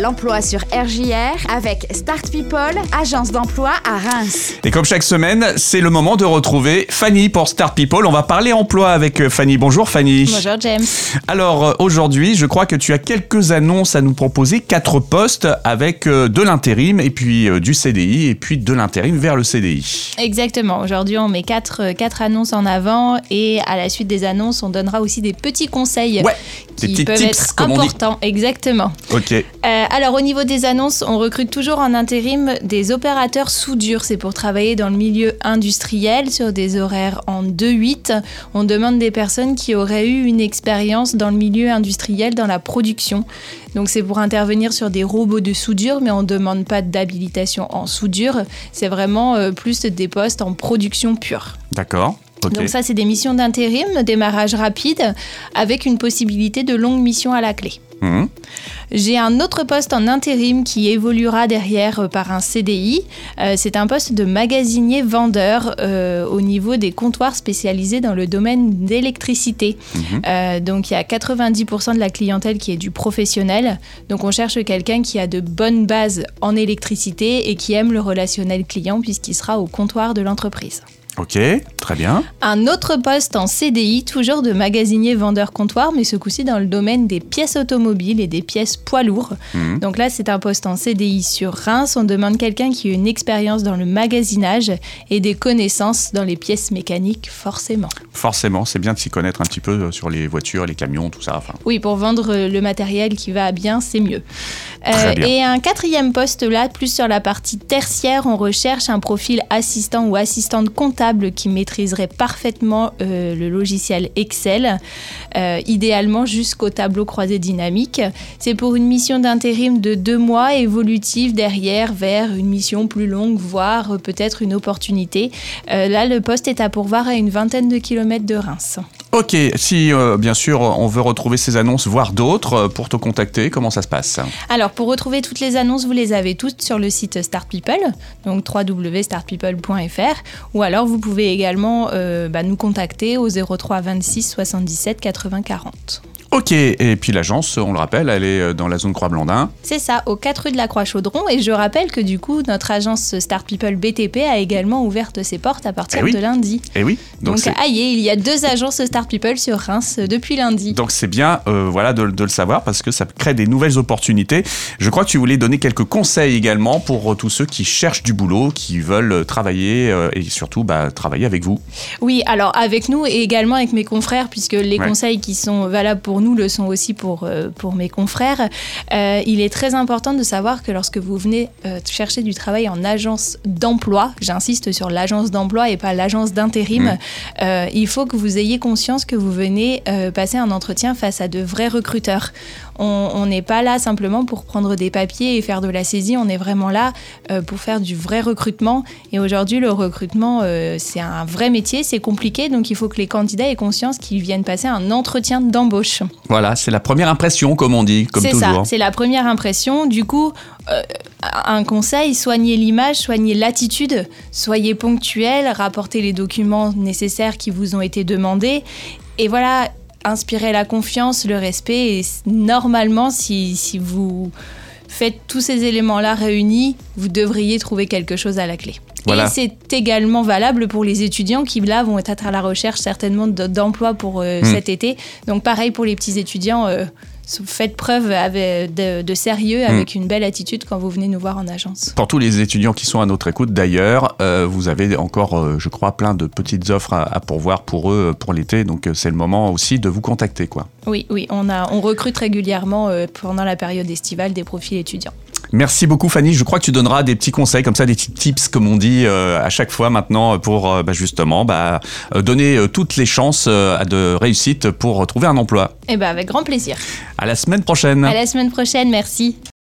l'emploi sur RJR avec Start People, agence d'emploi à Reims. Et comme chaque semaine, c'est le moment de retrouver Fanny pour Start People. On va parler emploi avec euh, Fanny. Bonjour Fanny. Bonjour James. Alors euh, aujourd'hui, je crois que tu as quelques annonces à nous proposer, quatre postes avec euh, de l'intérim et puis du CDI et puis de l'intérim vers le CDI. Exactement. Aujourd'hui, on met quatre, quatre annonces en avant et à la suite des annonces, on donnera aussi des petits conseils Ouais, qui des petits peuvent tips, être importants. Exactement. Ok. Euh, alors au niveau des annonces, on recrute toujours en intérim des opérateurs soudure. C'est pour travailler dans le milieu industriel sur des horaires en 2-8. On demande des personnes qui auraient eu une expérience dans le milieu industriel, dans la production. Donc c'est pour intervenir sur des robots de soudure, mais on ne demande pas d'habilitation en soudure. C'est vraiment euh, plus des postes en production pure. D'accord. Donc ça, c'est des missions d'intérim, démarrage rapide, avec une possibilité de longue mission à la clé. Mhm. J'ai un autre poste en intérim qui évoluera derrière euh, par un CDI. Euh, c'est un poste de magasinier vendeur euh, au niveau des comptoirs spécialisés dans le domaine d'électricité. Mhm. Euh, donc il y a 90% de la clientèle qui est du professionnel. Donc on cherche quelqu'un qui a de bonnes bases en électricité et qui aime le relationnel client puisqu'il sera au comptoir de l'entreprise. Ok, très bien. Un autre poste en CDI, toujours de magasinier vendeur comptoir, mais ce coup-ci dans le domaine des pièces automobiles et des pièces poids lourds. Mhm. Donc là, c'est un poste en CDI sur Reims. On demande quelqu'un qui a une expérience dans le magasinage et des connaissances dans les pièces mécaniques, forcément. Forcément, c'est bien de s'y connaître un petit peu euh, sur les voitures, les camions, tout ça. Enfin, Oui, pour vendre euh, le matériel qui va bien, c'est mieux. Euh, bien. et un quatrième poste là, plus sur la partie tertiaire, on recherche un profil assistant ou assistante comptable qui maîtriserait parfaitement euh, le logiciel Excel, euh, idéalement jusqu'au tableau croisé dynamique. C'est pour une mission d'intérim de deux mois évolutive derrière vers une mission plus longue, voire peut-être une opportunité. Euh, là, le poste est à pourvoir à une vingtaine de kilomètres de Reims. Ok, si euh, bien sûr on veut retrouver ces annonces, voire d'autres, euh, pour te contacter, comment ça se passe? Alors, pour retrouver toutes les annonces, vous les avez toutes sur le site Start People, donc www.startpeople.fr, ou alors vous pouvez également euh, bah, nous contacter au 03 26 77 80 40. Ok, et puis l'agence, on le rappelle, elle est euh, dans la zone Croix-Blandin. C'est ça, aux 4 rues de la Croix-Chaudron, et je rappelle que du coup, notre agence Start People BTP a également ouvert ses portes à partir Eh oui. de lundi. Et oui, donc Donc, aïe, il y a deux agences Start People sur Reims euh, depuis lundi. donc c'est bien euh, voilà, de, de le savoir parce que ça crée des nouvelles opportunités. Je crois que tu voulais donner quelques conseils également pour tous ceux qui cherchent du boulot, qui veulent travailler euh, et surtout bah, travailler avec vous. Oui, alors avec nous et également avec mes confrères, puisque les Ouais. conseils qui sont valables pour nous le sont aussi pour, euh, pour mes confrères, euh, il est très important de savoir que lorsque vous venez euh, chercher du travail en agence d'emploi, j'insiste sur l'agence d'emploi et pas l'agence d'intérim, euh, il faut que vous ayez conscience que vous venez passer un entretien face à de vrais recruteurs. On n'est pas là simplement pour prendre des papiers et faire de la saisie, on est vraiment là euh, pour faire du vrai recrutement. Et aujourd'hui, le recrutement, euh, c'est un vrai métier, c'est compliqué, donc il faut que les candidats aient conscience qu'ils viennent passer un entretien d'embauche. Voilà, c'est la première impression, comme on dit, comme C'est ça, toujours. c'est la première impression. Du coup, euh, un conseil, soignez l'image, soignez l'attitude, soyez ponctuel, rapportez les documents nécessaires qui vous ont été demandés. Et voilà, inspirez la confiance, le respect. Et normalement, si, si vous faites tous ces éléments-là réunis, vous devriez trouver quelque chose à la clé. Voilà. Et c'est également valable pour les étudiants qui, là, vont être à la recherche certainement de- d'emploi pour euh, Hmm. cet été. Donc, pareil pour les petits étudiants, euh, faites preuve avec- de, de sérieux Hmm. avec une belle attitude quand vous venez nous voir en agence. Pour tous les étudiants qui sont à notre écoute d'ailleurs, euh, vous avez encore, euh, je crois, plein de petites offres à, à pourvoir pour eux euh, pour l'été. Donc c'est le moment aussi de vous contacter. quoi. Oui, oui, on, a, on recrute régulièrement euh, pendant la période estivale des profils étudiants. Merci beaucoup Fanny. Je crois que tu donneras des petits conseils comme ça, des petits tips comme on dit euh, à chaque fois maintenant pour euh, bah, justement bah, euh, donner euh, toutes les chances euh, à de réussite pour trouver un emploi. Eh bien, avec grand plaisir. À la semaine prochaine. À la semaine prochaine, merci.